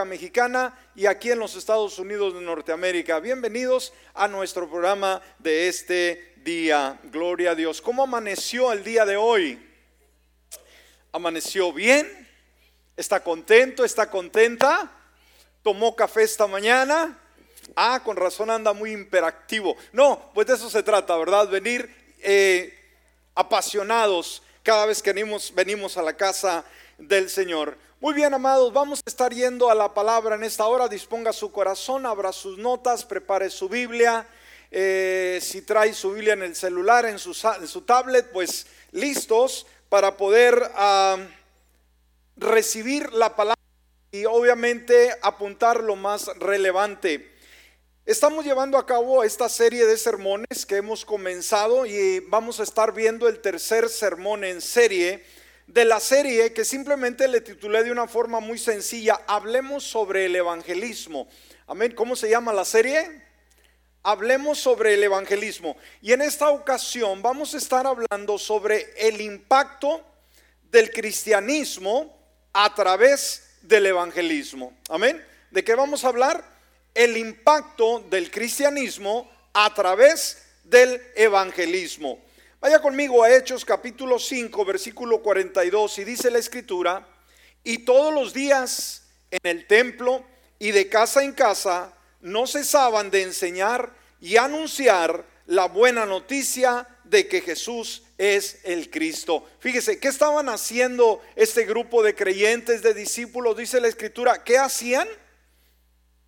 Mexicana y aquí en los Estados Unidos de Norteamérica. Bienvenidos a nuestro programa de este día. Gloria a Dios. ¿Cómo amaneció el día de hoy? ¿Amaneció bien? ¿Está contento? ¿Está contenta? ¿Tomó café esta mañana? Ah, con razón anda muy imperactivo. No, pues de eso se trata, ¿verdad? Venir eh, apasionados cada vez que venimos, venimos a la casa del Señor. Muy bien, amados, vamos a estar yendo a la palabra en esta hora. Disponga su corazón, abra sus notas, prepare su Biblia. Eh, si trae su Biblia en el celular, en su, tablet, pues listos para poder ah, recibir la palabra y obviamente apuntar lo más relevante. Estamos llevando a cabo esta serie de sermones que hemos comenzado y vamos a estar viendo el tercer sermón en serie de la serie que simplemente le titulé de una forma muy sencilla, Hablemos sobre el evangelismo. Amén. ¿Cómo se llama la serie? Hablemos sobre el evangelismo. Y en esta ocasión vamos a estar hablando sobre el impacto del cristianismo a través del evangelismo. Amén. ¿De qué vamos a hablar? El impacto del cristianismo a través del evangelismo. Vaya conmigo a Hechos capítulo 5, versículo 42, y dice la escritura, y todos los días en el templo y de casa en casa no cesaban de enseñar y anunciar la buena noticia de que Jesús es el Cristo. Fíjese, ¿qué estaban haciendo este grupo de creyentes, de discípulos? Dice la escritura, ¿qué hacían?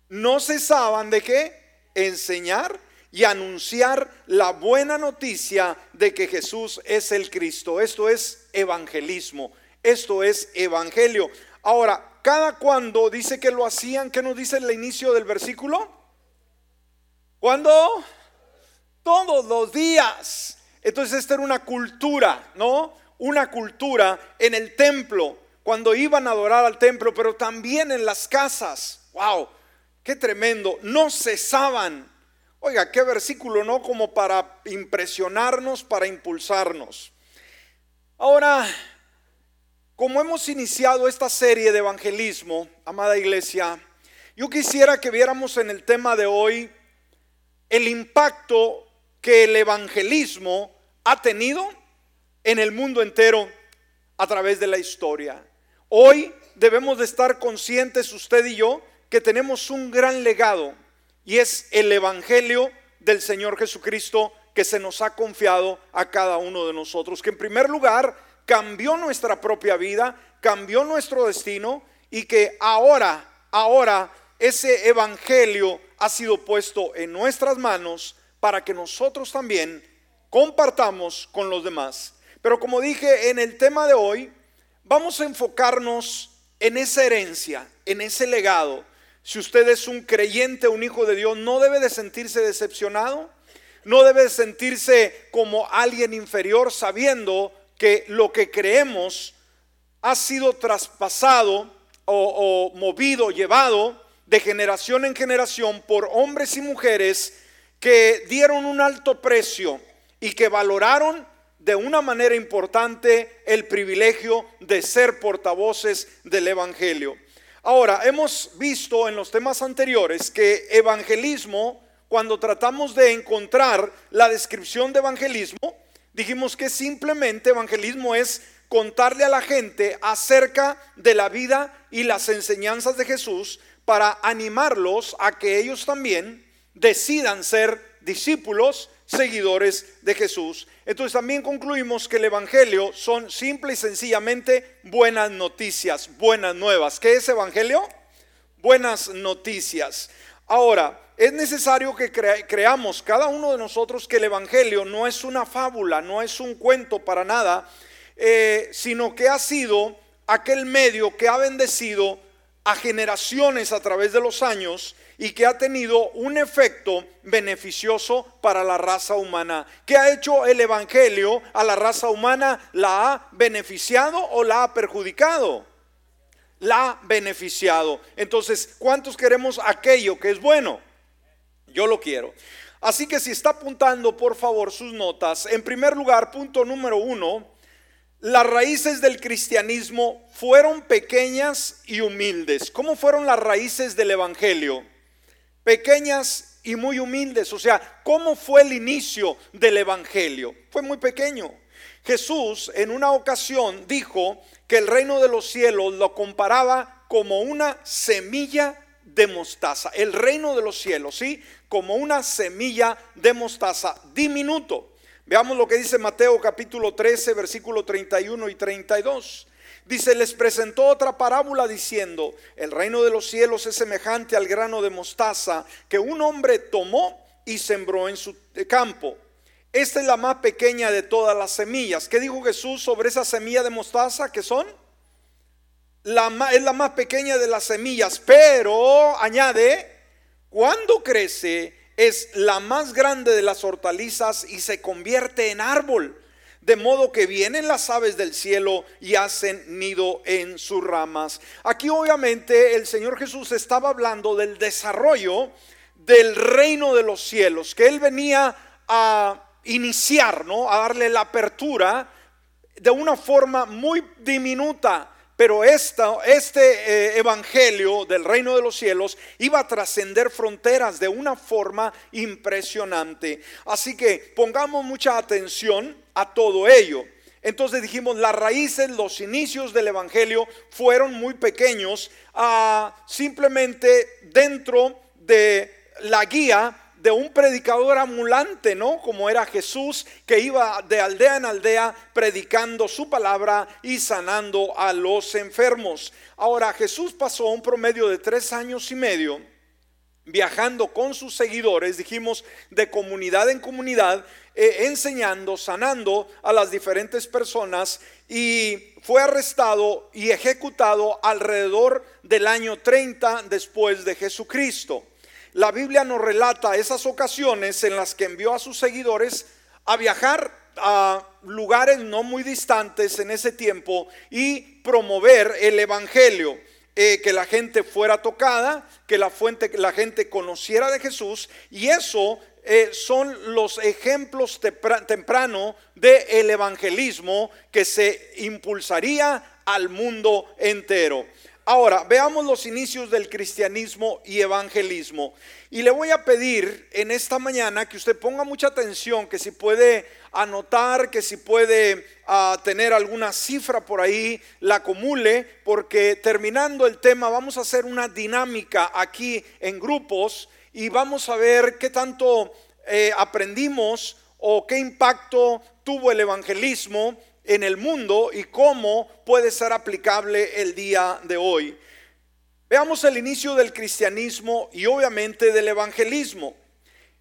No cesaban de qué? Enseñar y anunciar la buena noticia de que Jesús es el Cristo. Esto es evangelismo, esto es evangelio. Ahora, cada cuando dice que lo hacían, ¿qué nos dice el inicio del versículo? ¿Cuándo? Todos los días. Entonces esta era una cultura, ¿no? Una cultura en el templo, cuando iban a adorar al templo, pero también en las casas. ¡Wow! ¡Qué tremendo! No cesaban Oiga, qué versículo, ¿no? Como para impresionarnos, para impulsarnos. Ahora, como hemos iniciado esta serie de evangelismo, amada iglesia, yo quisiera que viéramos en el tema de hoy el impacto que el evangelismo ha tenido en el mundo entero a través de la historia. Hoy debemos de estar conscientes usted y yo que tenemos un gran legado y es el Evangelio del Señor Jesucristo que se nos ha confiado a cada uno de nosotros, que en primer lugar cambió nuestra propia vida, cambió nuestro destino y que ahora, ahora ese Evangelio ha sido puesto en nuestras manos para que nosotros también compartamos con los demás. Pero como dije en el tema de hoy, vamos a enfocarnos en esa herencia, en ese legado si usted es un creyente, un hijo de Dios, no debe de sentirse decepcionado, no debe de sentirse como alguien inferior sabiendo que lo que creemos ha sido traspasado o, o movido, llevado de generación en generación por hombres y mujeres que dieron un alto precio y que valoraron de una manera importante el privilegio de ser portavoces del Evangelio. Ahora, hemos visto en los temas anteriores que evangelismo, cuando tratamos de encontrar la descripción de evangelismo, dijimos que simplemente evangelismo es contarle a la gente acerca de la vida y las enseñanzas de Jesús para animarlos a que ellos también decidan ser discípulos seguidores de Jesús. Entonces también concluimos que el Evangelio son simple y sencillamente buenas noticias, buenas nuevas. ¿Qué es Evangelio? Buenas noticias. Ahora, es necesario que creamos cada uno de nosotros que el Evangelio no es una fábula, no es un cuento para nada, eh, sino que ha sido aquel medio que ha bendecido a generaciones a través de los años y que ha tenido un efecto beneficioso para la raza humana. ¿Qué ha hecho el Evangelio a la raza humana? ¿La ha beneficiado o la ha perjudicado? La ha beneficiado. Entonces, ¿cuántos queremos aquello que es bueno? Yo lo quiero. Así que si está apuntando, por favor, sus notas. En primer lugar, punto número uno, las raíces del cristianismo fueron pequeñas y humildes. ¿Cómo fueron las raíces del Evangelio? Pequeñas y muy humildes. O sea, ¿cómo fue el inicio del Evangelio? Fue muy pequeño. Jesús en una ocasión dijo que el reino de los cielos lo comparaba como una semilla de mostaza. El reino de los cielos, ¿sí? Como una semilla de mostaza diminuto. Veamos lo que dice Mateo capítulo 13, versículo 31 y 32. Dice, les presentó otra parábola diciendo, el reino de los cielos es semejante al grano de mostaza que un hombre tomó y sembró en su campo. Esta es la más pequeña de todas las semillas. ¿Qué dijo Jesús sobre esa semilla de mostaza que son? Es la más pequeña de las semillas, pero añade, cuando crece, es la más grande de las hortalizas y se convierte en árbol. De modo que vienen las aves del cielo y hacen nido en sus ramas. Aquí obviamente el Señor Jesús estaba hablando del desarrollo del reino de los cielos, que Él venía a iniciar, ¿no? A darle la apertura de una forma muy diminuta pero esta, este eh, evangelio del reino de los cielos iba a trascender fronteras de una forma impresionante. Así que pongamos mucha atención a todo ello. Entonces dijimos, las raíces, los inicios del Evangelio fueron muy pequeños, ah, simplemente dentro de la guía de un predicador ambulante, ¿no? Como era Jesús, que iba de aldea en aldea predicando su palabra y sanando a los enfermos. Ahora, Jesús pasó un promedio de tres años y medio viajando con sus seguidores, dijimos, de comunidad en comunidad, eh, enseñando, sanando a las diferentes personas y fue arrestado y ejecutado alrededor del año 30 después de Jesucristo la Biblia nos relata esas ocasiones en las que envió a sus seguidores a viajar a lugares no muy distantes en ese tiempo y promover el Evangelio. Eh, que la gente fuera tocada, que la, fuente, la gente conociera de Jesús y eso eh, son los ejemplos temprano del evangelismo que se impulsaría al mundo entero. Ahora, veamos los inicios del cristianismo y evangelismo. Y le voy a pedir en esta mañana que usted ponga mucha atención, que si puede anotar, que si puede ah, tener alguna cifra por ahí, la acumule, porque terminando el tema vamos a hacer una dinámica aquí en grupos y vamos a ver qué tanto eh, aprendimos o qué impacto tuvo el evangelismo en el mundo y cómo puede ser aplicable el día de hoy. Veamos el inicio del cristianismo y obviamente del evangelismo.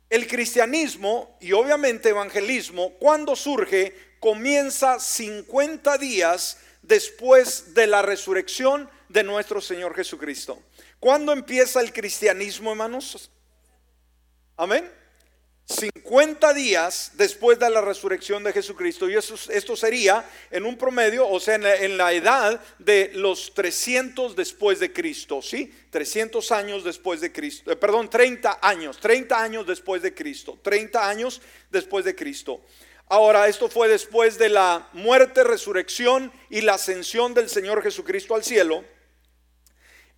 El cristianismo y obviamente evangelismo, cuando surge, comienza 50 días después de la resurrección de nuestro Señor Jesucristo. ¿Cuándo empieza el cristianismo, hermanos? Amén. 50 días después de la resurrección de Jesucristo. Y eso, esto sería en un promedio, o sea, en la, edad de los 300 después de Cristo, ¿sí? 300 años después de Cristo. Eh, perdón, 30 años, 30 años después de Cristo. 30 años después de Cristo. Ahora, esto fue después de la muerte, resurrección y la ascensión del Señor Jesucristo al cielo.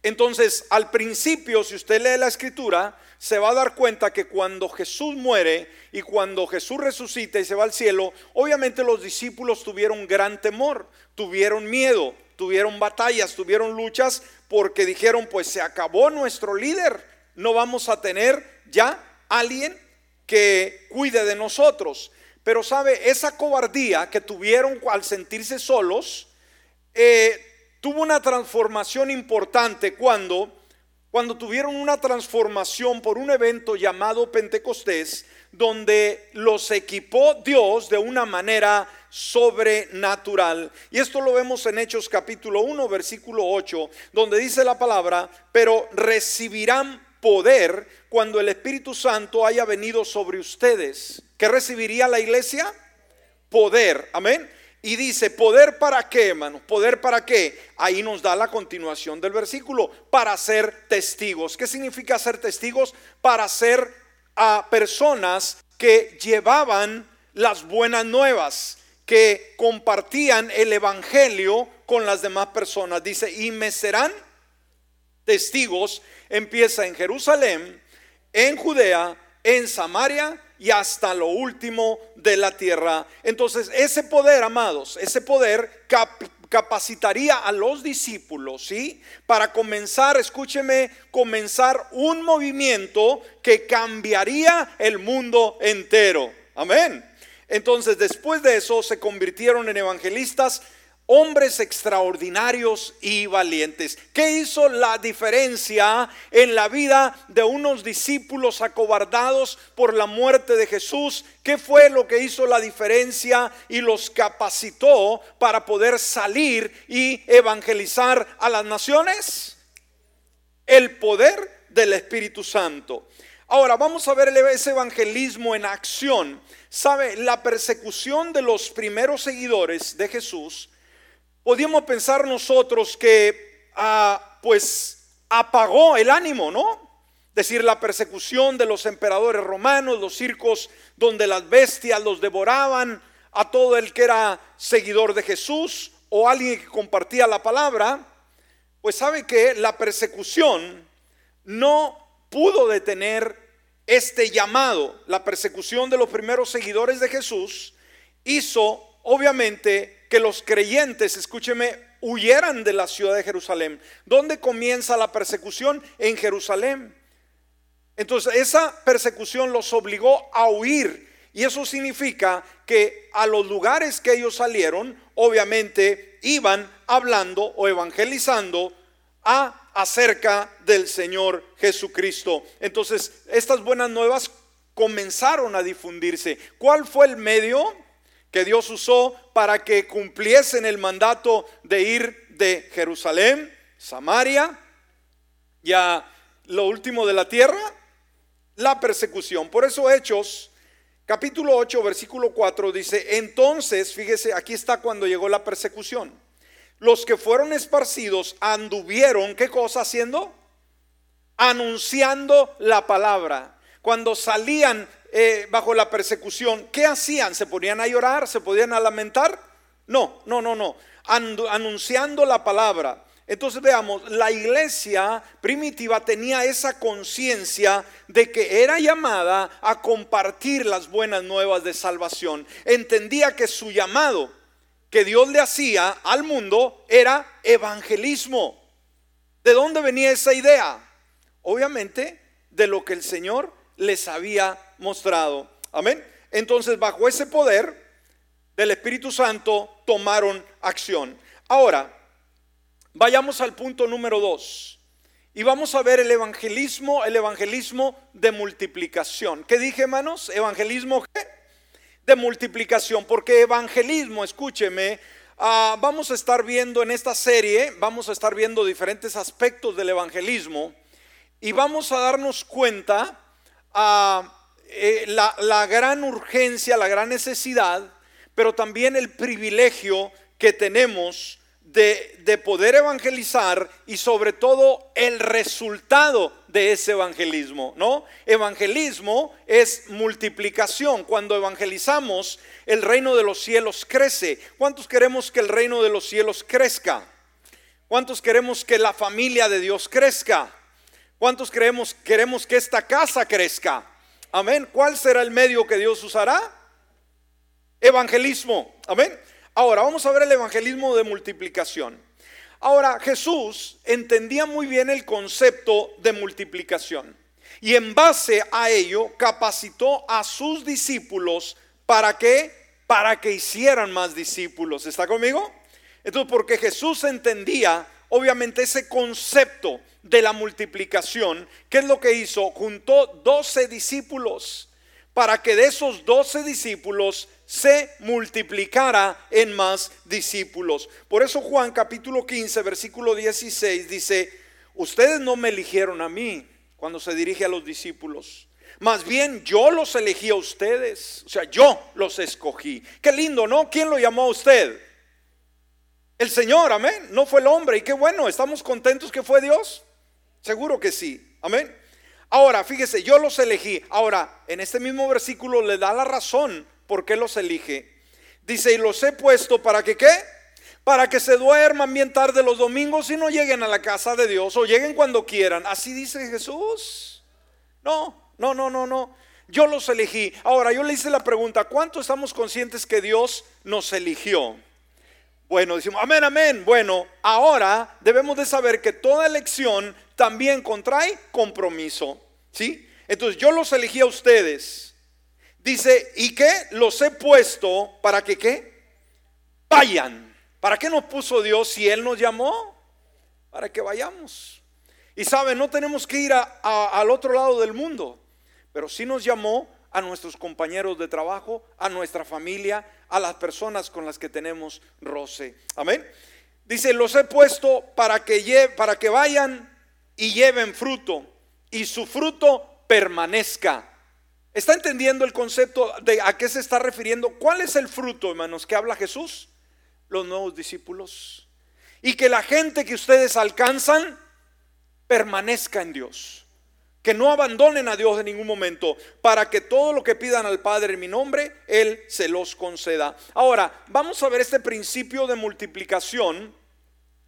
Entonces, al principio, si usted lee la escritura, se va a dar cuenta que cuando Jesús muere y cuando Jesús resucita y se va al cielo, obviamente los discípulos tuvieron gran temor, tuvieron miedo, tuvieron batallas, tuvieron luchas, porque dijeron, pues se acabó nuestro líder, no vamos a tener ya alguien que cuide de nosotros. Pero sabe, esa cobardía que tuvieron al sentirse solos, eh, tuvo una transformación importante cuando, cuando tuvieron una transformación por un evento llamado Pentecostés, donde los equipó Dios de una manera sobrenatural. Y esto lo vemos en Hechos capítulo 1, versículo 8, donde dice la palabra, pero recibirán poder cuando el Espíritu Santo haya venido sobre ustedes. ¿Qué recibiría la iglesia? Poder, amén. Y dice, ¿poder para qué, hermano? ¿Poder para qué? Ahí nos da la continuación del versículo, para ser testigos. ¿Qué significa ser testigos? Para ser a personas que llevaban las buenas nuevas, que compartían el Evangelio con las demás personas. Dice, y me serán testigos, empieza en Jerusalén, en Judea, en Samaria y hasta lo último de la tierra. Entonces, ese poder, amados, ese poder capacitaría a los discípulos, ¿sí? Para comenzar, escúcheme, comenzar un movimiento que cambiaría el mundo entero. Amén. Entonces, después de eso, se convirtieron en evangelistas hombres extraordinarios y valientes. ¿Qué hizo la diferencia en la vida de unos discípulos acobardados por la muerte de Jesús? ¿Qué fue lo que hizo la diferencia y los capacitó para poder salir y evangelizar a las naciones? El poder del Espíritu Santo. Ahora vamos a ver ese evangelismo en acción. ¿Sabe? La persecución de los primeros seguidores de Jesús podíamos pensar nosotros que ah, pues apagó el ánimo, ¿no? decir, la persecución de los emperadores romanos, los circos donde las bestias los devoraban, a todo el que era seguidor de Jesús o alguien que compartía la palabra, pues sabe que la persecución no pudo detener este llamado. La persecución de los primeros seguidores de Jesús hizo, obviamente, que los creyentes, escúcheme, huyeran de la ciudad de Jerusalén. ¿Dónde comienza la persecución? En Jerusalén. Entonces esa persecución los obligó a huir. Y eso significa que a los lugares que ellos salieron, obviamente iban hablando o evangelizando a acerca del Señor Jesucristo. Entonces, estas buenas nuevas comenzaron a difundirse. ¿Cuál fue el medio? Que Dios usó para que cumpliesen el mandato de ir de Jerusalén, Samaria, y a lo último de la tierra, la persecución. Por eso Hechos, capítulo 8, versículo 4 dice, entonces, fíjese, aquí está cuando llegó la persecución. Los que fueron esparcidos anduvieron, ¿qué cosa haciendo? Anunciando la palabra. Cuando salían eh, bajo la persecución, ¿qué hacían? ¿Se ponían a llorar? ¿Se podían a lamentar? No, no, no, no. anunciando la palabra. Entonces veamos, la iglesia primitiva tenía esa conciencia de que era llamada a compartir las buenas nuevas de salvación. Entendía que su llamado que Dios le hacía al mundo era evangelismo. ¿De dónde venía esa idea? Obviamente de lo que el Señor les había mostrado. Amén. Entonces, bajo ese poder del Espíritu Santo, tomaron acción. Ahora, vayamos al punto número dos. Y vamos a ver el evangelismo, el evangelismo de multiplicación. ¿Qué dije, hermanos? Evangelismo de multiplicación. Porque evangelismo, escúcheme, ah, vamos a estar viendo en esta serie, vamos a estar viendo diferentes aspectos del evangelismo. Y vamos a darnos cuenta eh, la, gran urgencia, la gran necesidad, pero también el privilegio que tenemos de, de, poder evangelizar y sobre todo el resultado de ese evangelismo, ¿no? Evangelismo es multiplicación. Cuando evangelizamos, el reino de los cielos crece. ¿Cuántos queremos que el reino de los cielos crezca? ¿Cuántos queremos que la familia de Dios crezca? ¿Cuántos creemos, queremos que esta casa crezca? Amén. ¿Cuál será el medio que Dios usará? Evangelismo. Amén. Ahora vamos a ver el evangelismo de multiplicación. Ahora Jesús entendía muy bien el concepto de multiplicación y en base a ello capacitó a sus discípulos para que para que hicieran más discípulos. ¿Está conmigo? Entonces, porque Jesús entendía obviamente ese concepto de la multiplicación, ¿qué es lo que hizo? Juntó 12 discípulos para que de esos 12 discípulos se multiplicara en más discípulos. Por eso Juan capítulo 15, versículo 16 dice, ustedes no me eligieron a mí cuando se dirige a los discípulos. Más bien yo los elegí a ustedes. O sea, yo los escogí. Qué lindo, ¿no? ¿Quién lo llamó a usted? El Señor, amén. No fue el hombre. Y qué bueno, estamos contentos que fue Dios. Seguro que sí. Amén. Ahora, fíjese, yo los elegí. Ahora, en este mismo versículo le da la razón por qué los elige. Dice, y los he puesto para que qué? Para que se duerman bien tarde los domingos y no lleguen a la casa de Dios o lleguen cuando quieran. Así dice Jesús. No, no, no, no, no. Yo los elegí. Ahora, yo le hice la pregunta, ¿cuánto estamos conscientes que Dios nos eligió? Bueno, decimos, amén, amén. Bueno, ahora debemos de saber que toda elección también contrae compromiso. ¿Sí? Entonces yo los elegí a ustedes. Dice, ¿y qué? Los he puesto para que qué? Vayan. ¿Para qué nos puso Dios si Él nos llamó? Para que vayamos. Y saben, no tenemos que ir al otro lado del mundo, pero sí nos llamó a nuestros compañeros de trabajo, a nuestra familia, a las personas con las que tenemos roce. Amén. Dice, los he puesto para que, para que vayan y lleven fruto y su fruto permanezca. ¿Está entendiendo el concepto de a qué se está refiriendo? ¿Cuál es el fruto, hermanos, que habla Jesús? Los nuevos discípulos. Y que la gente que ustedes alcanzan permanezca en Dios que no abandonen a Dios en ningún momento, para que todo lo que pidan al Padre en mi nombre, Él se los conceda. Ahora, vamos a ver este principio de multiplicación,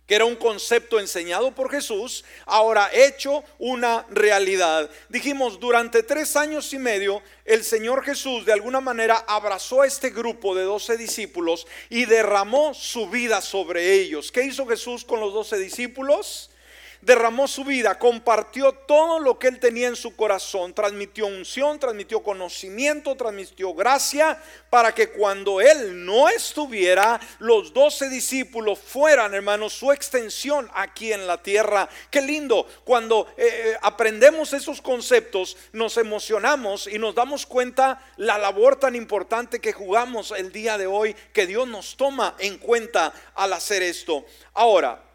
que era un concepto enseñado por Jesús, ahora hecho una realidad. Dijimos, durante tres años y medio, el Señor Jesús de alguna manera abrazó a este grupo de doce discípulos y derramó su vida sobre ellos. ¿Qué hizo Jesús con los doce discípulos? Derramó su vida, compartió todo lo que él tenía en su corazón, transmitió unción, transmitió conocimiento, transmitió gracia, para que cuando él no estuviera, los doce discípulos fueran, hermanos, su extensión aquí en la tierra. Qué lindo, cuando eh, eh, aprendemos esos conceptos, nos emocionamos y nos damos cuenta la labor tan importante que jugamos el día de hoy, que Dios nos toma en cuenta al hacer esto. Ahora,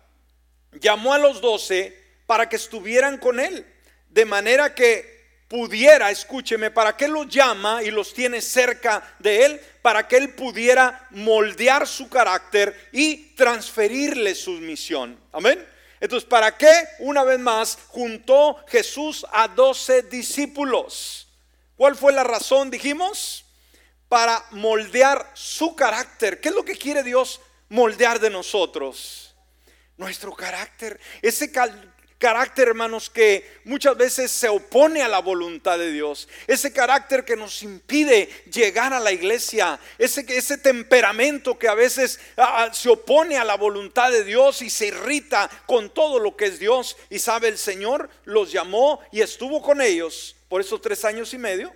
llamó a los doce para que estuvieran con él, de manera que pudiera, escúcheme, para que los llama y los tiene cerca de él, para que él pudiera moldear su carácter y transferirle su misión. Amén. Entonces, ¿para qué una vez más juntó Jesús a doce discípulos? ¿Cuál fue la razón? Dijimos, para moldear su carácter. ¿Qué es lo que quiere Dios moldear de nosotros? Nuestro carácter. Ese carácter, hermanos, que muchas veces se opone a la voluntad de Dios. Ese carácter que nos impide llegar a la iglesia. Ese, ese temperamento que a veces se opone a la voluntad de Dios y se irrita con todo lo que es Dios. Y sabe, el Señor los llamó y estuvo con ellos por esos tres años y medio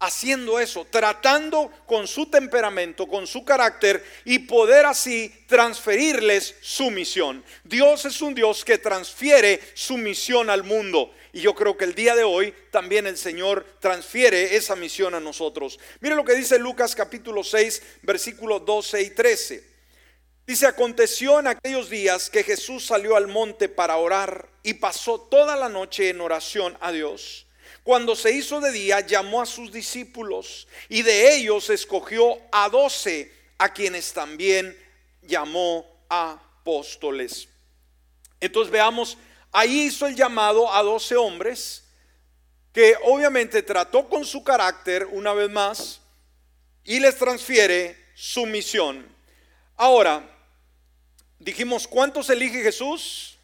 haciendo eso, tratando con su temperamento, con su carácter y poder así transferirles su misión. Dios es un Dios que transfiere su misión al mundo. Y yo creo que el día de hoy también el Señor transfiere esa misión a nosotros. Mire lo que dice Lucas capítulo 6, versículos 12 y 13. Dice, aconteció en aquellos días que Jesús salió al monte para orar y pasó toda la noche en oración a Dios. Cuando se hizo de día, llamó a sus discípulos y de ellos escogió a doce, a quienes también llamó apóstoles. Entonces veamos, ahí hizo el llamado a doce hombres que obviamente trató con su carácter una vez más y les transfiere su misión. Ahora, dijimos, ¿cuántos elige Jesús?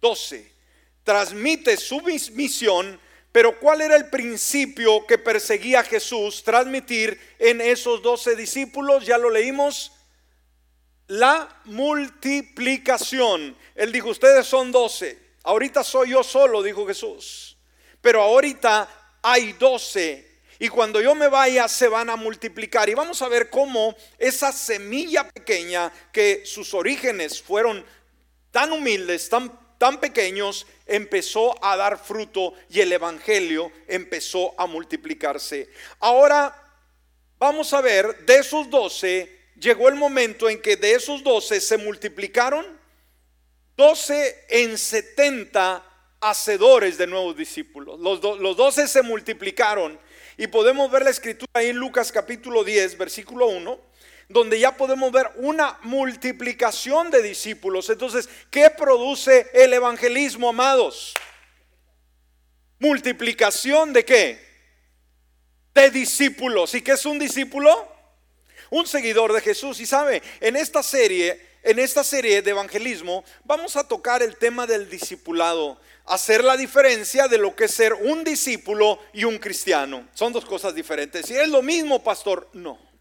Doce. Transmite su misión pero ¿cuál era el principio que perseguía Jesús transmitir en esos doce discípulos? Ya lo leímos. La multiplicación. Él dijo, ustedes son doce. Ahorita soy yo solo, dijo Jesús. Pero ahorita hay doce. Y cuando yo me vaya se van a multiplicar. Y vamos a ver cómo esa semilla pequeña que sus orígenes fueron tan humildes, tan tan pequeños empezó a dar fruto y el Evangelio empezó a multiplicarse. Ahora vamos a ver, de esos doce, llegó el momento en que de esos doce se multiplicaron doce en setenta hacedores de nuevos discípulos. Los, los doce se multiplicaron y podemos ver la escritura ahí en Lucas capítulo 10, versículo 1 donde ya podemos ver una multiplicación de discípulos. Entonces, ¿qué produce el evangelismo, amados? Multiplicación de qué? De discípulos. ¿Y qué es un discípulo? un seguidor de Jesús. Y sabe, en esta serie, en esta serie de evangelismo, vamos a tocar el tema del discipulado, hacer la diferencia de lo que es ser un discípulo y un cristiano. Son dos cosas diferentes. Si es lo mismo, pastor, no.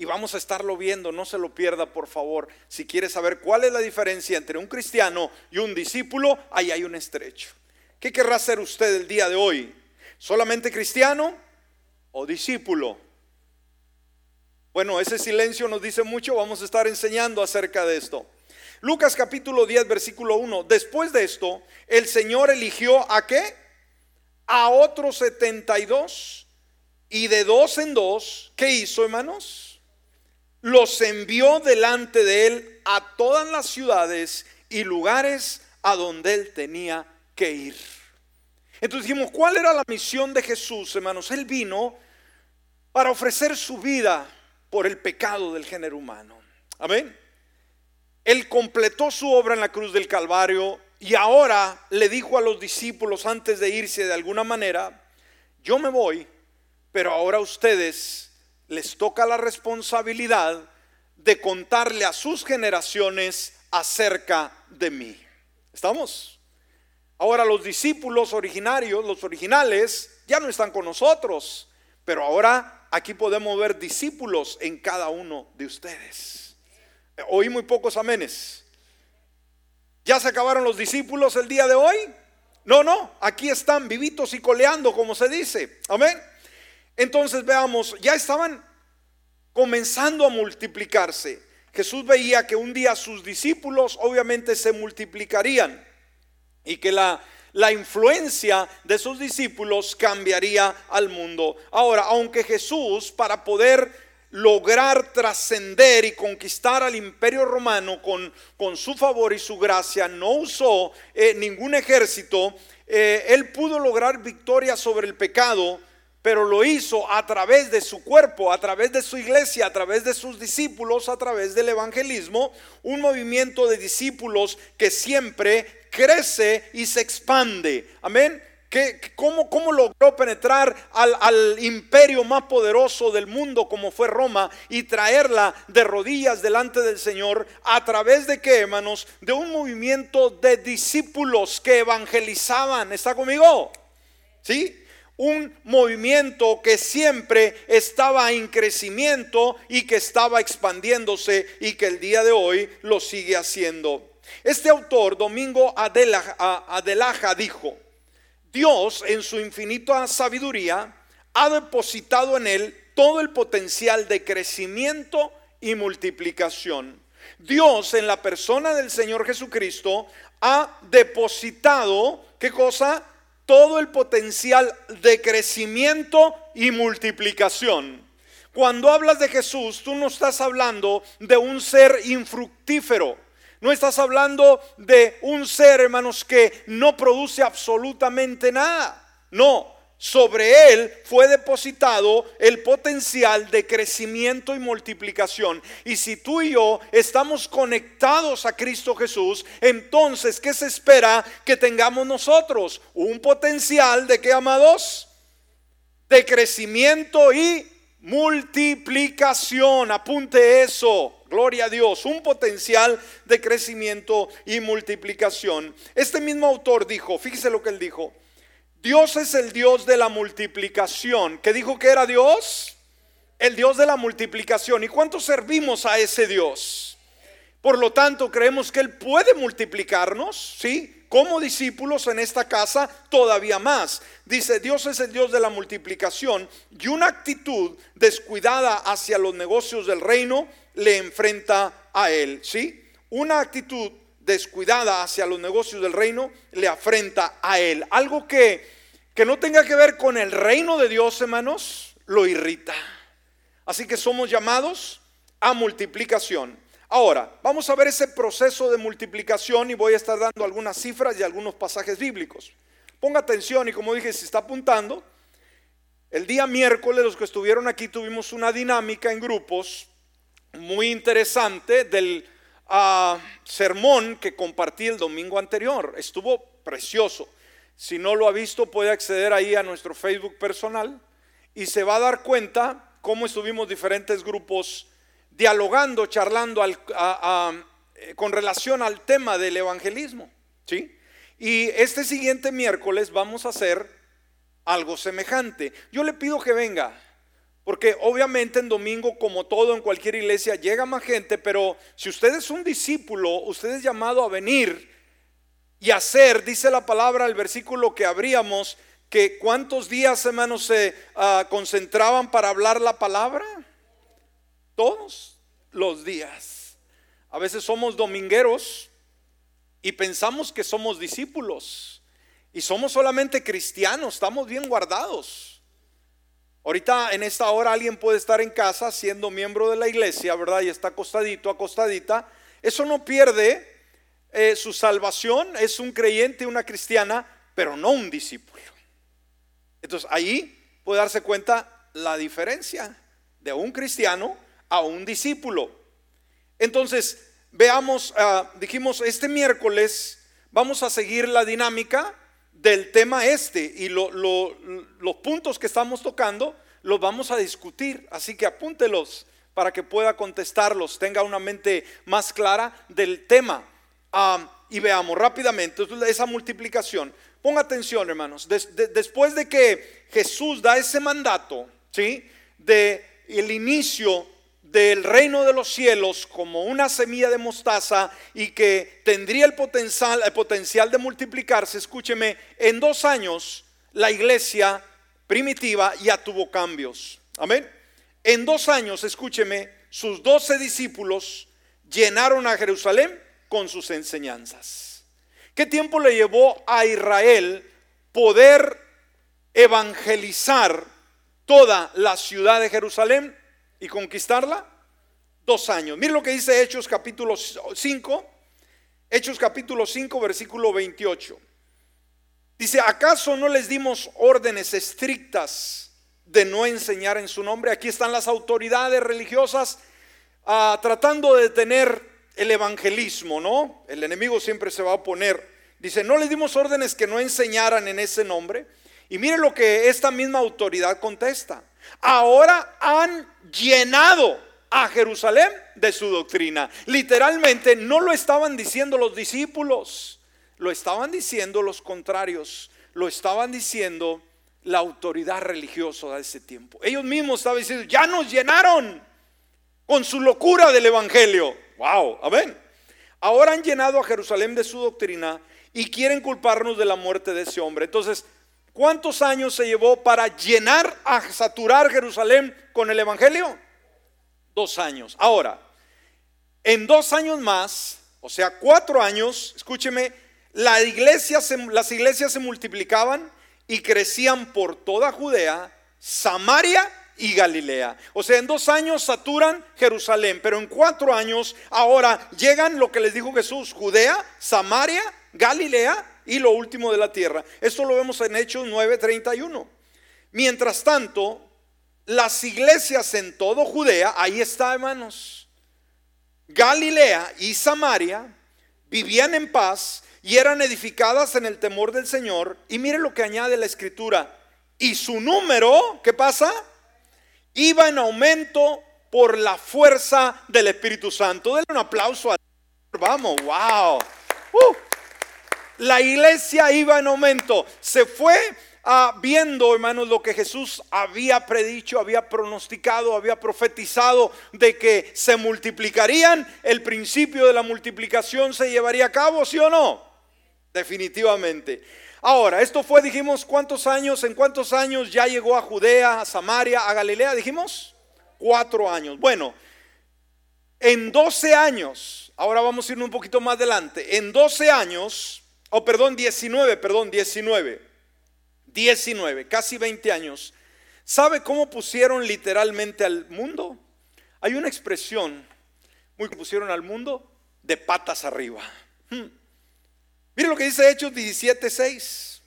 Y vamos a estarlo viendo, no se lo pierda, por favor. Si quiere saber cuál es la diferencia entre un cristiano y un discípulo, ahí hay un estrecho. ¿Qué querrá hacer usted el día de hoy? ¿Solamente cristiano o discípulo? Bueno, ese silencio nos dice mucho, vamos a estar enseñando acerca de esto. Lucas capítulo 10, versículo 1. Después de esto, el Señor eligió a qué? A otros 72 y de dos en dos, ¿qué hizo, hermanos? Los envió delante de él a todas las ciudades y lugares a donde él tenía que ir. Entonces dijimos, ¿cuál era la misión de Jesús, hermanos? Él vino para ofrecer su vida por el pecado del género humano. Amén. Él completó su obra en la cruz del Calvario y ahora le dijo a los discípulos antes de irse de alguna manera, yo me voy, pero ahora ustedes les toca la responsabilidad de contarle a sus generaciones acerca de mí. ¿Estamos? Ahora los discípulos originarios, los originales, ya no están con nosotros, pero ahora aquí podemos ver discípulos en cada uno de ustedes. Oí muy pocos amenes. ¿Ya se acabaron los discípulos el día de hoy? No, no, aquí están vivitos y coleando, como se dice. Amén. Entonces veamos, ya estaban comenzando a multiplicarse. Jesús veía que un día sus discípulos obviamente se multiplicarían y que la, la influencia de sus discípulos cambiaría al mundo. Ahora, aunque Jesús para poder lograr trascender y conquistar al imperio romano con, con, su favor y su gracia, no usó eh, ningún ejército, eh, él pudo lograr victoria sobre el pecado pero lo hizo a través de su cuerpo, a través de su iglesia, a través de sus discípulos, a través del evangelismo, un movimiento de discípulos que siempre crece y se expande. Amén. cómo, cómo, logró penetrar al, al, imperio más poderoso del mundo como fue Roma y traerla de rodillas delante del Señor a través de qué, hermanos? De un movimiento de discípulos que evangelizaban. ¿Está conmigo? ¿Sí? Un movimiento que siempre estaba en crecimiento y que estaba expandiéndose y que el día de hoy lo sigue haciendo. Este autor, Domingo Adelaja, dijo, Dios en su infinita sabiduría ha depositado en él todo el potencial de crecimiento y multiplicación. Dios en la persona del Señor Jesucristo ha depositado, ¿qué cosa? Todo el potencial de crecimiento y multiplicación. Cuando hablas de Jesús, tú no estás hablando de un ser infructífero. No estás hablando de un ser, hermanos, que no produce absolutamente nada. No, sobre él fue depositado el potencial de crecimiento y multiplicación. Y si tú y yo estamos conectados a Cristo Jesús, entonces, ¿qué se espera que tengamos nosotros? Un potencial de qué, amados? De crecimiento y multiplicación. Apunte eso. Gloria a Dios, un potencial de crecimiento y multiplicación. Este mismo autor dijo, fíjese lo que él dijo, Dios es el Dios de la multiplicación. ¿Qué dijo que era Dios? El Dios de la multiplicación. ¿Y cuánto servimos a ese Dios? Por lo tanto, creemos que Él puede multiplicarnos, ¿sí? Como discípulos en esta casa, todavía más. Dice, Dios es el Dios de la multiplicación y una actitud descuidada hacia los negocios del reino le enfrenta a Él, ¿sí? Una actitud descuidada hacia los negocios del reino le afrenta a él. Algo que, que no tenga que ver con el reino de Dios, hermanos, lo irrita. Así que somos llamados a multiplicación. Ahora, vamos a ver ese proceso de multiplicación y voy a estar dando algunas cifras y algunos pasajes bíblicos. Ponga atención y como dije, si está apuntando, el día miércoles los que estuvieron aquí tuvimos una dinámica en grupos muy interesante del sermón que compartí el domingo anterior. Estuvo precioso. Si no lo ha visto, puede acceder ahí a nuestro Facebook personal y se va a dar cuenta cómo estuvimos diferentes grupos dialogando, charlando eh, con relación al tema del evangelismo. ¿sí? Y este siguiente miércoles vamos a hacer algo semejante. Yo le pido que venga, porque obviamente en domingo, como todo en cualquier iglesia, llega más gente, pero si usted es un discípulo, usted es llamado a venir y hacer, dice la palabra, el versículo que abríamos, que cuántos días, hermanos, se ah, concentraban para hablar la palabra. Todos los días. A veces somos domingueros y pensamos que somos discípulos y somos solamente cristianos, estamos bien guardados. Ahorita en esta hora alguien puede estar en casa siendo miembro de la iglesia, ¿verdad? Y está acostadito, acostadita. Eso no pierde eh, su salvación, es un creyente, una cristiana, pero no un discípulo. Entonces ahí puede darse cuenta la diferencia de un cristiano a un discípulo. Entonces, veamos, ah, dijimos, este miércoles vamos a seguir la dinámica del tema este y los puntos que estamos tocando los vamos a discutir, así que apúntelos para que pueda contestarlos, tenga una mente más clara del tema. Y veamos rápidamente esa multiplicación. Ponga atención, hermanos. después de que Jesús da ese mandato, ¿sí? De el inicio del reino de los cielos como una semilla de mostaza y que tendría el potencial, el potencial de multiplicarse, escúcheme, en dos años la iglesia primitiva ya tuvo cambios. Amén. En dos años, escúcheme, sus doce discípulos llenaron a Jerusalén con sus enseñanzas. ¿Qué tiempo le llevó a Israel poder evangelizar toda la ciudad de Jerusalén? Y conquistarla? Dos años. Mire lo que dice Hechos capítulo 5. Hechos capítulo 5, versículo 28. Dice, ¿acaso no les dimos órdenes estrictas de no enseñar en su nombre? Aquí están las autoridades religiosas ah, tratando de detener el evangelismo, ¿no? El enemigo siempre se va a oponer. Dice, no les dimos órdenes que no enseñaran en ese nombre. Y mire lo que esta misma autoridad contesta. Ahora han llenado a Jerusalén de su doctrina. Literalmente no lo estaban diciendo los discípulos, lo estaban diciendo los contrarios, lo estaban diciendo la autoridad religiosa de ese tiempo. Ellos mismos estaban diciendo, ya nos llenaron con su locura del Evangelio. Wow, amén. Ahora han llenado a Jerusalén de su doctrina y quieren culparnos de la muerte de ese hombre. Entonces, ¿Cuántos años se llevó para llenar, a saturar Jerusalén con el Evangelio? Dos años. Ahora, en dos años más, o sea, cuatro años, escúcheme, la iglesia las iglesias se multiplicaban y crecían por toda Judea, Samaria y Galilea. O sea, en dos años saturan Jerusalén, pero en cuatro años ahora llegan lo que les dijo Jesús, Judea, Samaria, Galilea y lo último de la tierra. Esto lo vemos en Hechos 9:31. Mientras tanto, las iglesias en todo Judea, ahí está hermanos, Galilea y Samaria vivían en paz y eran edificadas en el temor del Señor. Y mire lo que añade la escritura. Y su número, ¿qué pasa? Iba en aumento por la fuerza del Espíritu Santo. Denle un aplauso a Vamos, wow. Uh la iglesia iba en aumento. Se fue ah, viendo, hermanos, lo que Jesús había predicho, había pronosticado, había profetizado de que se multiplicarían. El principio de la multiplicación se llevaría a cabo, ¿sí o no? Definitivamente. Ahora, esto fue, dijimos, ¿cuántos años? ¿En cuántos años ya llegó a Judea, a Samaria, a Galilea? Dijimos, cuatro años. Bueno, en 12 años, ahora vamos a ir un poquito más adelante, en 12 años oh perdón, 19, perdón, 19, 19, casi 20 años. ¿Sabe cómo pusieron literalmente al mundo? Hay una expresión muy que pusieron al mundo de patas arriba. Hmm. Mire lo que dice Hechos 17:6.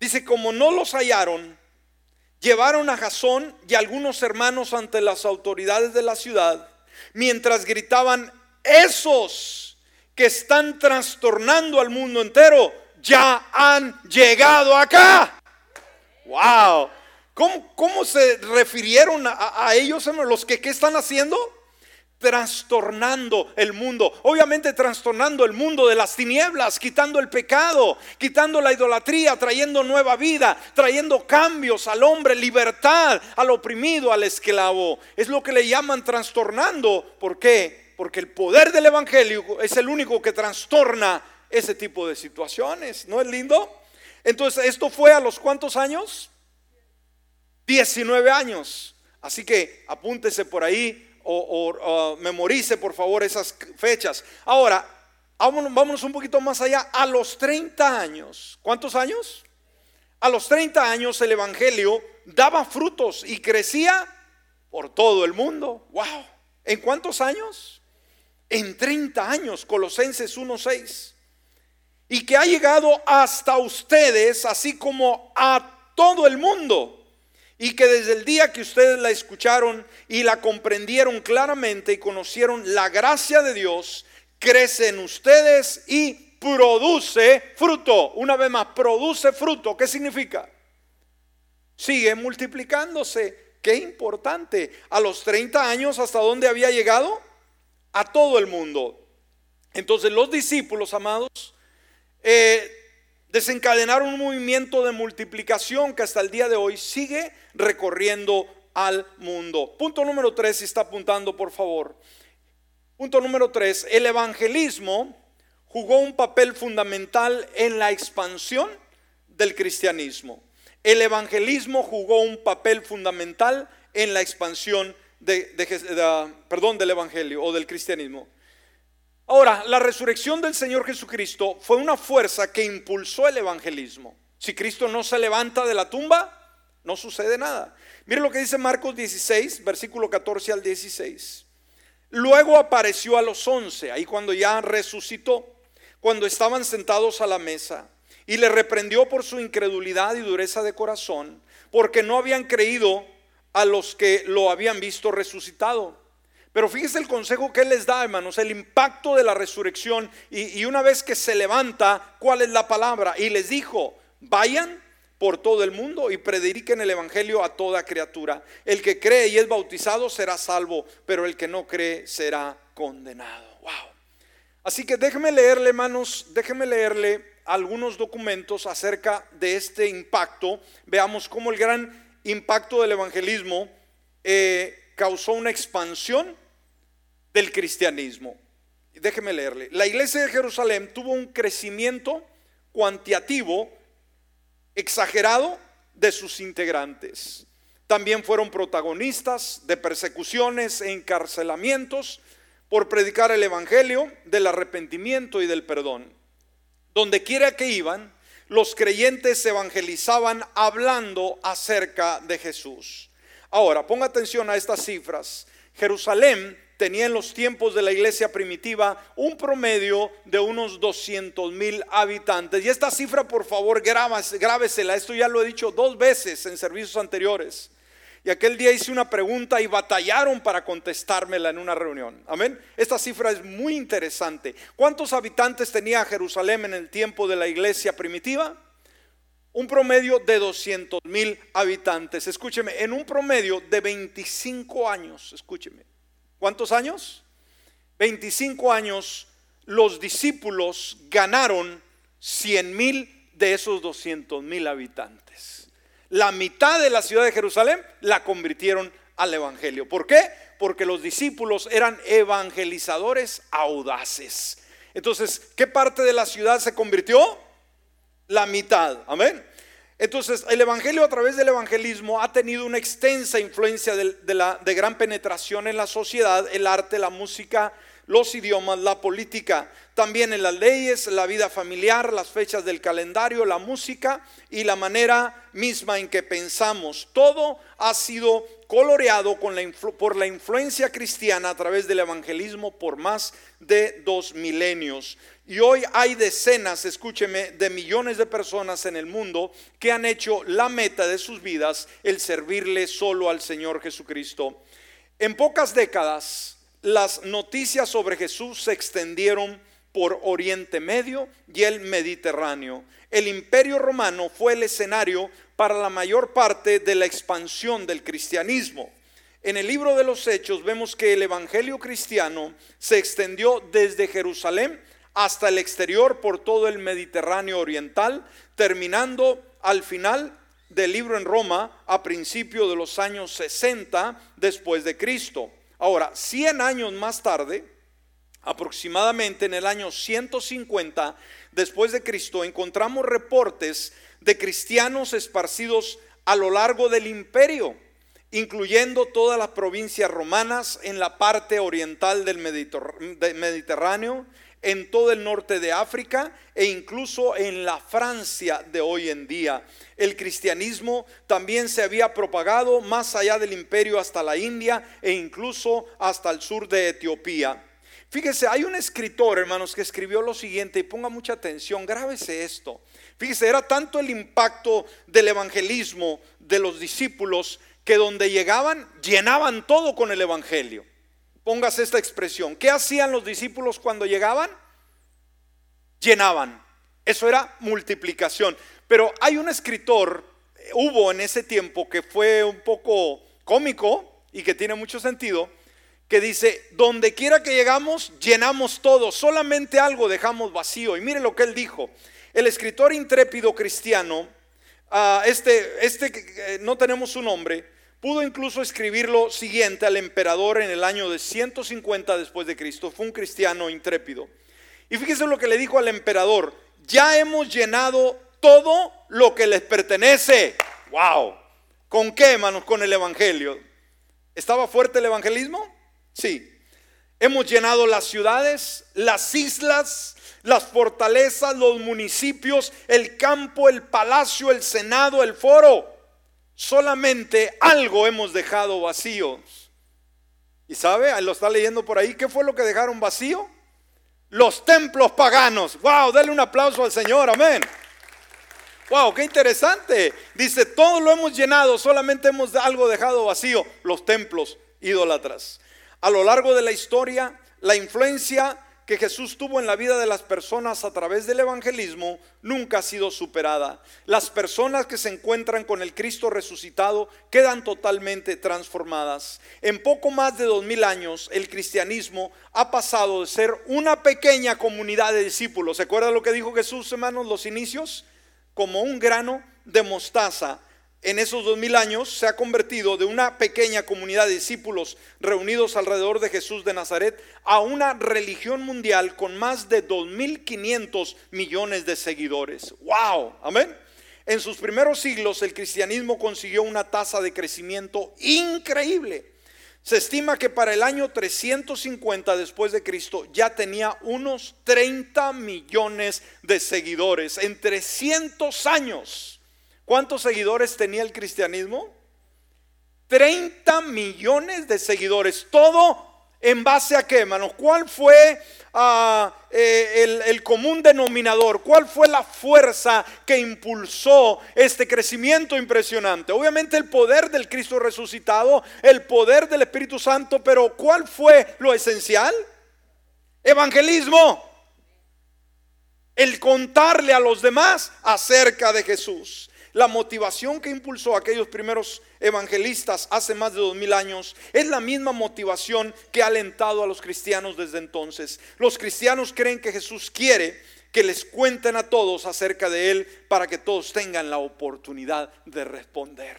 Dice, como no los hallaron, llevaron a Jasón y algunos hermanos ante las autoridades de la ciudad, mientras gritaban, esos que están trastornando al mundo entero ya han llegado acá. Wow. ¿Cómo, se refirieron a, ellos, los que qué están haciendo? Trastornando el mundo, obviamente trastornando el mundo de las tinieblas, quitando el pecado, quitando la idolatría, trayendo nueva vida, trayendo cambios al hombre, libertad al oprimido, al esclavo. Es lo que le llaman trastornando. ¿Por qué? Porque el poder del Evangelio es el único que trastorna ese tipo de situaciones. ¿No es lindo? Entonces, ¿esto fue a los cuántos años? 19 años. Así que apúntese por ahí o, memorice por favor esas fechas. Ahora, vámonos, un poquito más allá. A los 30 años, ¿cuántos años? A los 30 años el Evangelio daba frutos y crecía por todo el mundo. ¡Wow! ¿En cuántos años? En 30 años, Colosenses 1.6. Y que ha llegado hasta ustedes, así como a todo el mundo y que desde el día que ustedes la escucharon y la comprendieron claramente y conocieron la gracia de Dios, crece en ustedes y produce fruto. Una vez más, produce fruto. ¿Qué significa? Sigue multiplicándose. Qué importante. A los 30 años, ¿hasta dónde había llegado? A todo el mundo. Entonces los discípulos, amados, eh, desencadenaron un movimiento de multiplicación que hasta el día de hoy sigue recorriendo al mundo. Punto número tres, si está apuntando por favor. Punto número tres, el evangelismo jugó un papel fundamental en la expansión del cristianismo. El evangelismo jugó un papel fundamental en la expansión de, perdón, del evangelio o del cristianismo. Ahora, la resurrección del Señor Jesucristo fue una fuerza que impulsó el evangelismo. Si Cristo no se levanta de la tumba, no sucede nada. Mire lo que dice Marcos 16, versículo 14 al 16. Luego apareció a los once, ahí cuando ya resucitó, cuando estaban sentados a la mesa, y le reprendió por su incredulidad y dureza de corazón, porque no habían creído a los que lo habían visto resucitado. Pero fíjese el consejo que Él les da, hermanos, el impacto de la resurrección. Y, una vez que se levanta, ¿cuál es la palabra? Y les dijo, vayan por todo el mundo y prediquen el Evangelio a toda criatura. El que cree y es bautizado será salvo, pero el que no cree será condenado. Wow. Así que déjeme leerle, hermanos, déjeme leerle algunos documentos acerca de este impacto. Veamos cómo el gran impacto del evangelismo eh, causó una expansión del cristianismo. Déjeme leerle. La iglesia de Jerusalén tuvo un crecimiento cuantitativo exagerado de sus integrantes. También fueron protagonistas de persecuciones e encarcelamientos por predicar el Evangelio del arrepentimiento y del perdón. Donde quiera que iban, los creyentes evangelizaban hablando acerca de Jesús. Ahora, ponga atención a estas cifras. Jerusalén tenía en los tiempos de la iglesia primitiva un promedio de unos 200 mil habitantes. Y esta cifra, por favor, grábesela. Esto ya lo he dicho dos veces en servicios anteriores. Y aquel día hice una pregunta y batallaron para contestármela en una reunión. Amén. Esta cifra es muy interesante. ¿Cuántos habitantes tenía Jerusalén en el tiempo de la iglesia primitiva? Un promedio de 200 mil habitantes. Escúcheme, en un promedio de 25 años, escúcheme, ¿Cuántos años? 25 años, los discípulos ganaron 100 mil de esos 200 mil habitantes. La mitad de la ciudad de Jerusalén la convirtieron al Evangelio. ¿Por qué? Porque los discípulos eran evangelizadores audaces. Entonces, ¿qué parte de la ciudad se convirtió? La mitad. Amén. Entonces, el Evangelio a través del evangelismo ha tenido una extensa influencia de, de gran penetración en la sociedad, el arte, la música, los idiomas, la política, también en las leyes, la vida familiar, las fechas del calendario, la música y la manera misma en que pensamos. Todo ha sido coloreado con la por la influencia cristiana a través del evangelismo por más de dos milenios. Y hoy hay decenas, escúcheme, de millones de personas en el mundo que han hecho la meta de sus vidas el servirle solo al Señor Jesucristo. En pocas décadas, las noticias sobre Jesús se extendieron por Oriente Medio y el Mediterráneo. El imperio romano fue el escenario para la mayor parte de la expansión del cristianismo. En el libro de los Hechos vemos que el Evangelio cristiano se extendió desde Jerusalén hasta el exterior por todo el Mediterráneo oriental, terminando al final del libro en Roma a principios de los años 60 después de Cristo. Ahora, 100 años más tarde, aproximadamente en el año 150 después de Cristo, encontramos reportes de cristianos esparcidos a lo largo del imperio, incluyendo todas las provincias romanas en la parte oriental del Mediterráneo, en todo el norte de África e incluso en la Francia de hoy en día. El cristianismo también se había propagado más allá del imperio hasta la India e incluso hasta el sur de Etiopía. Fíjese, hay un escritor, hermanos, que escribió lo siguiente, y ponga mucha atención, grábese esto. Fíjese, era tanto el impacto del evangelismo de los discípulos que donde llegaban llenaban todo con el evangelio. Póngase esta expresión. ¿Qué hacían los discípulos cuando llegaban? Llenaban. Eso era multiplicación. Pero hay un escritor, hubo en ese tiempo que fue un poco cómico y que tiene mucho sentido que dice, donde quiera que llegamos, llenamos todo, solamente algo dejamos vacío. Y mire lo que él dijo. El escritor intrépido cristiano, ah, este, este eh, no tenemos su nombre, pudo incluso escribir lo siguiente al emperador en el año de 150 después de Cristo. Fue un cristiano intrépido. Y fíjese lo que le dijo al emperador, ya hemos llenado todo lo que les pertenece. Wow. ¿Con qué, hermanos? Con el Evangelio. ¿Estaba fuerte el evangelismo? Sí. Hemos llenado las ciudades, las islas, las fortalezas, los municipios, el campo, el palacio, el senado, el foro. Solamente algo hemos dejado vacíos. ¿Y sabe? Lo está leyendo por ahí. ¿Qué fue lo que dejaron vacío? Los templos paganos. ¡Wow! Dale un aplauso al Señor. Amén. ¡Wow! ¡Qué interesante! Dice, todo lo hemos llenado, solamente hemos algo dejado vacío. Los templos idólatras a lo largo de la historia, la influencia que Jesús tuvo en la vida de las personas a través del evangelismo nunca ha sido superada. Las personas que se encuentran con el Cristo resucitado quedan totalmente transformadas. En poco más de dos mil años, el cristianismo ha pasado de ser una pequeña comunidad de discípulos. ¿Se acuerda lo que dijo Jesús, hermanos, los inicios? Como un grano de mostaza en esos dos mil años se ha convertido de una pequeña comunidad de discípulos reunidos alrededor de Jesús de Nazaret a una religión mundial con más de 2.500 millones de seguidores. ¡Wow! Amén. En sus primeros siglos el cristianismo consiguió una tasa de crecimiento increíble. Se estima que para el año 350 después de Cristo ya tenía unos 30 millones de seguidores en 300 años. ¿Cuántos seguidores tenía el cristianismo? 30 millones de seguidores. Todo en base a qué, hermanos? ¿Cuál fue ah, eh, el, común denominador? ¿Cuál fue la fuerza que impulsó este crecimiento impresionante? Obviamente el poder del Cristo resucitado, el poder del Espíritu Santo, pero ¿cuál fue lo esencial? Evangelismo. El contarle a los demás acerca de Jesús. La motivación que impulsó a aquellos primeros evangelistas hace más de dos mil años es la misma motivación que ha alentado a los cristianos desde entonces. Los cristianos creen que Jesús quiere que les cuenten a todos acerca de Él para que todos tengan la oportunidad de responder.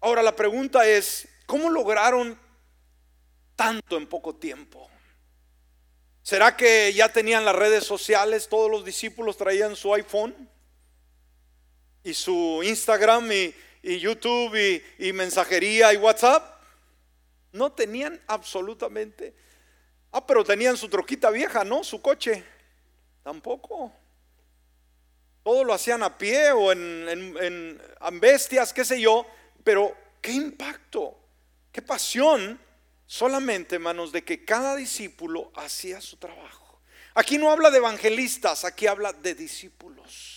Ahora la pregunta es, ¿cómo lograron tanto en poco tiempo? ¿Será que ya tenían las redes sociales? Todos los discípulos traían su iPhone y su Instagram y, YouTube y, mensajería y WhatsApp. No tenían absolutamente. Ah, pero tenían su troquita vieja, ¿no? Su coche. Tampoco. Todo lo hacían a pie o en, en, en bestias, qué sé yo. Pero qué impacto, qué pasión. Solamente, hermanos, de que cada discípulo hacía su trabajo. Aquí no habla de evangelistas, aquí habla de discípulos.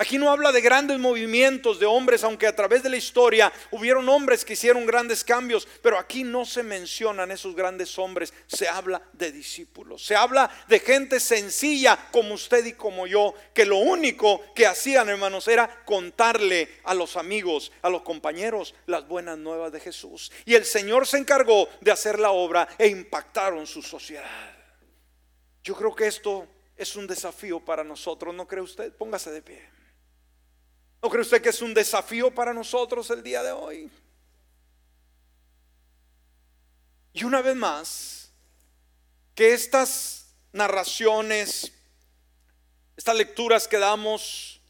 Aquí no habla de grandes movimientos de hombres, aunque a través de la historia hubieron hombres que hicieron grandes cambios, pero aquí no se mencionan esos grandes hombres, se habla de discípulos, se habla de gente sencilla como usted y como yo, que lo único que hacían, hermanos, era contarle a los amigos, a los compañeros, las buenas nuevas de Jesús. Y el Señor se encargó de hacer la obra e impactaron su sociedad. Yo creo que esto es un desafío para nosotros, ¿no cree usted? Póngase de pie. ¿No cree usted que es un desafío para nosotros el día de hoy? Y una vez más, que estas narraciones, estas lecturas que damos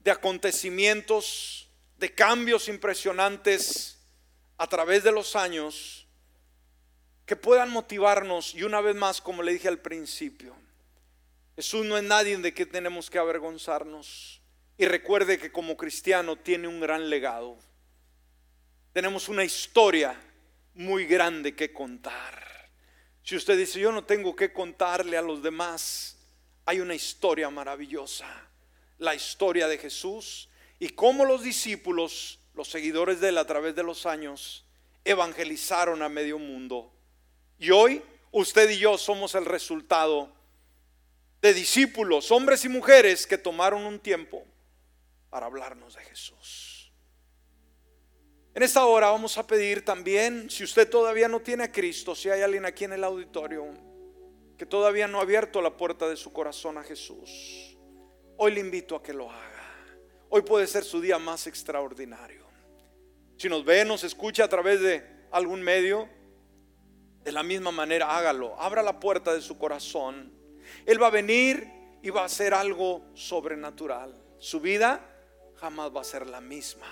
de acontecimientos, de cambios impresionantes a través de los años, que puedan motivarnos, y una vez más, como le dije al principio, Jesús no es nadie de que tenemos que avergonzarnos. Y recuerde que como cristiano tiene un gran legado. Tenemos una historia muy grande que contar. Si usted dice, yo no tengo que contarle a los demás, hay una historia maravillosa. La historia de Jesús y cómo los discípulos, los seguidores de él a través de los años, evangelizaron a medio mundo. Y hoy usted y yo somos el resultado de discípulos, hombres y mujeres que tomaron un tiempo para hablarnos de Jesús. En esta hora vamos a pedir también, si usted todavía no tiene a Cristo, si hay alguien aquí en el auditorio que todavía no ha abierto la puerta de su corazón a Jesús, hoy le invito a que lo haga. Hoy puede ser su día más extraordinario. Si nos ve, nos escucha a través de algún medio, de la misma manera hágalo. Abra la puerta de su corazón. Él va a venir y va a hacer algo sobrenatural. Su vida jamás va a ser la misma.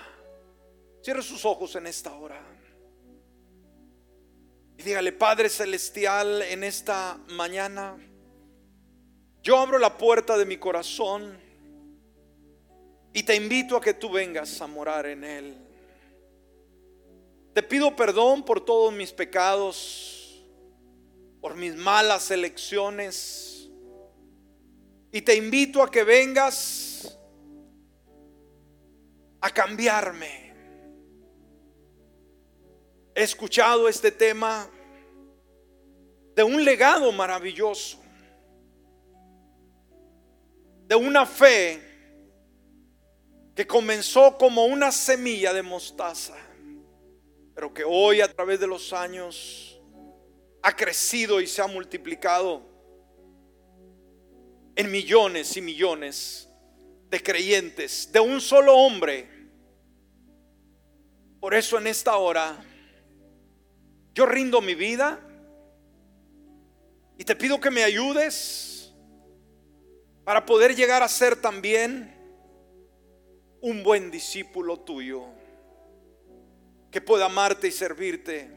Cierre sus ojos en esta hora. Y dígale, Padre Celestial, en esta mañana, yo abro la puerta de mi corazón y te invito a que tú vengas a morar en él. Te pido perdón por todos mis pecados, por mis malas elecciones. Y te invito a que vengas a cambiarme. He escuchado este tema de un legado maravilloso, de una fe que comenzó como una semilla de mostaza, pero que hoy a través de los años ha crecido y se ha multiplicado en millones y millones de creyentes, de un solo hombre por eso en esta hora yo rindo mi vida y te pido que me ayudes para poder llegar a ser también un buen discípulo tuyo que pueda amarte y servirte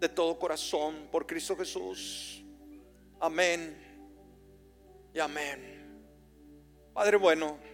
de todo corazón por Cristo Jesús. Amén y amén. Padre bueno.